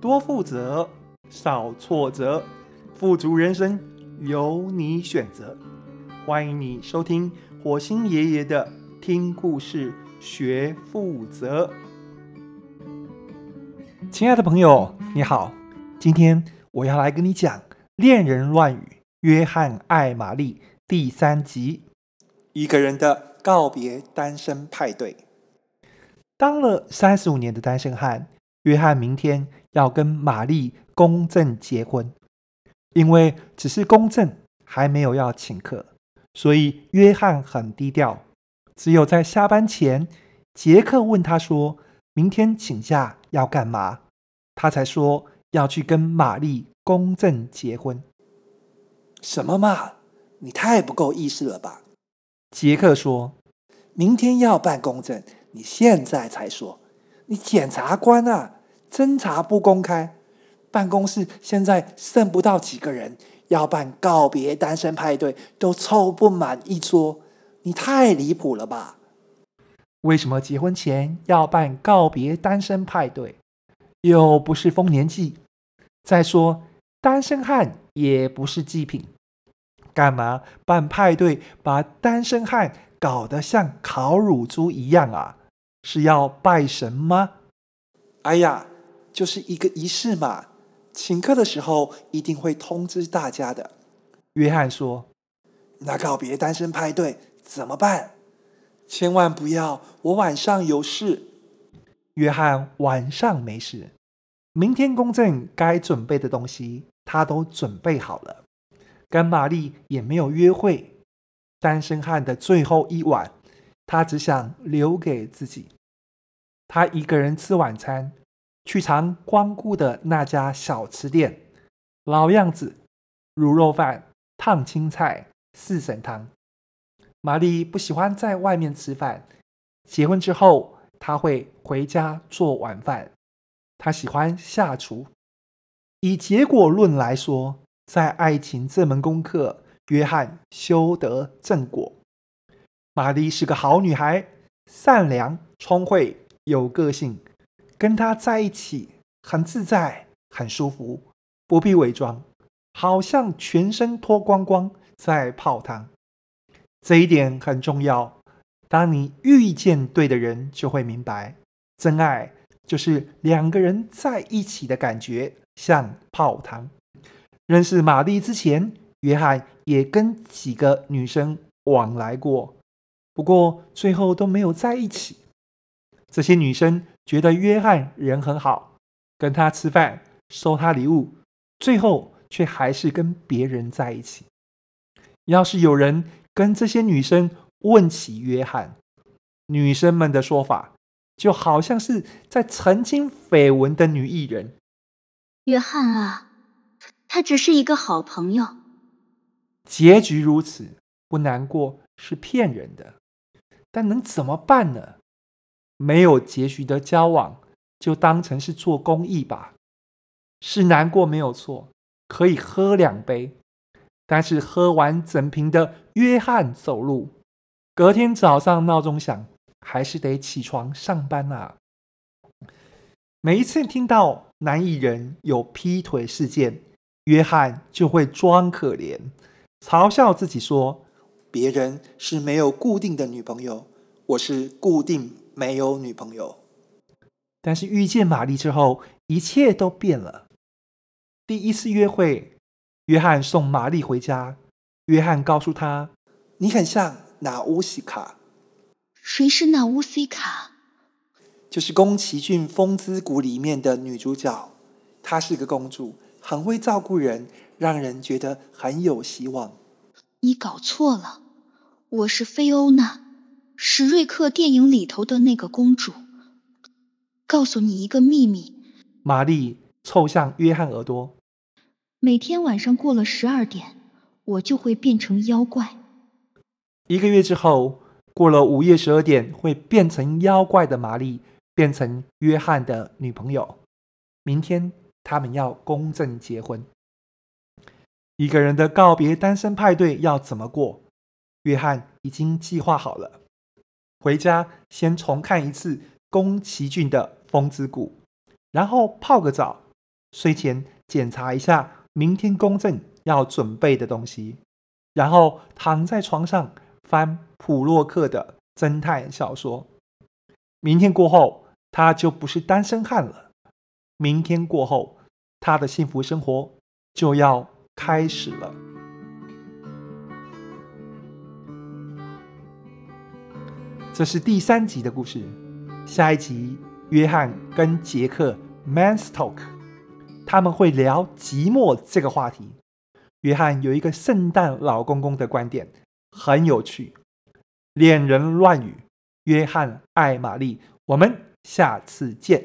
多负责，少挫折，富足人生由你选择。欢迎你收听火星爷爷的听故事学负责。亲爱的朋友，你好，今天我要来跟你讲《恋人乱语》约翰爱玛丽第三集，一个人的告别单身派对。当了三十五年的单身汉，约翰明天要跟玛丽公证结婚。因为只是公证，还没有要请客，所以约翰很低调。只有在下班前，杰克问他说：“明天请假要干嘛？”他才说要去跟玛丽公证结婚。什么嘛！你太不够意思了吧？杰克说：“明天要办公证。”你现在才说，你检察官啊，侦查不公开，办公室现在剩不到几个人，要办告别单身派对都凑不满一桌，你太离谱了吧？为什么结婚前要办告别单身派对？又不是丰年祭。再说，单身汉也不是祭品，干嘛办派对把单身汉搞得像烤乳猪一样啊？是要拜神吗？哎呀，就是一个仪式嘛。请客的时候一定会通知大家的。约翰说：“那告别单身派对怎么办？千万不要，我晚上有事。”约翰晚上没事，明天公证该准备的东西他都准备好了，跟玛丽也没有约会。单身汉的最后一晚。他只想留给自己。他一个人吃晚餐，去常光顾的那家小吃店，老样子，卤肉饭、烫青菜、四神汤。玛丽不喜欢在外面吃饭，结婚之后，她会回家做晚饭。她喜欢下厨。以结果论来说，在爱情这门功课，约翰修得正果。玛丽是个好女孩，善良、聪慧、有个性，跟他在一起很自在、很舒服，不必伪装，好像全身脱光光在泡汤。这一点很重要。当你遇见对的人，就会明白，真爱就是两个人在一起的感觉，像泡汤。认识玛丽之前，约翰也跟几个女生往来过。不过最后都没有在一起。这些女生觉得约翰人很好，跟他吃饭，收他礼物，最后却还是跟别人在一起。要是有人跟这些女生问起约翰，女生们的说法就好像是在澄清绯闻的女艺人。约翰啊，他只是一个好朋友。结局如此，不难过是骗人的。但能怎么办呢？没有结局的交往，就当成是做公益吧。是难过没有错，可以喝两杯，但是喝完整瓶的约翰走路，隔天早上闹钟响，还是得起床上班啊。每一次听到男艺人有劈腿事件，约翰就会装可怜，嘲笑自己说。别人是没有固定的女朋友，我是固定没有女朋友。但是遇见玛丽之后，一切都变了。第一次约会，约翰送玛丽回家。约翰告诉她：“你很像娜乌西卡。”谁是娜乌西卡？就是宫崎骏《风之谷》里面的女主角。她是个公主，很会照顾人，让人觉得很有希望。你搞错了，我是菲欧娜，史瑞克电影里头的那个公主。告诉你一个秘密。玛丽凑向约翰耳朵。每天晚上过了十二点，我就会变成妖怪。一个月之后，过了午夜十二点会变成妖怪的玛丽，变成约翰的女朋友。明天他们要公证结婚。一个人的告别单身派对要怎么过？约翰已经计划好了。回家先重看一次宫崎骏的《风之谷》，然后泡个澡，睡前检查一下明天公证要准备的东西，然后躺在床上翻普洛克的侦探小说。明天过后，他就不是单身汉了。明天过后，他的幸福生活就要开始了。这是第三集的故事。下一集，约翰跟杰克 man's talk，他们会聊寂寞这个话题。约翰有一个圣诞老公公的观点，很有趣。恋人乱语，约翰爱玛丽。我们下次见。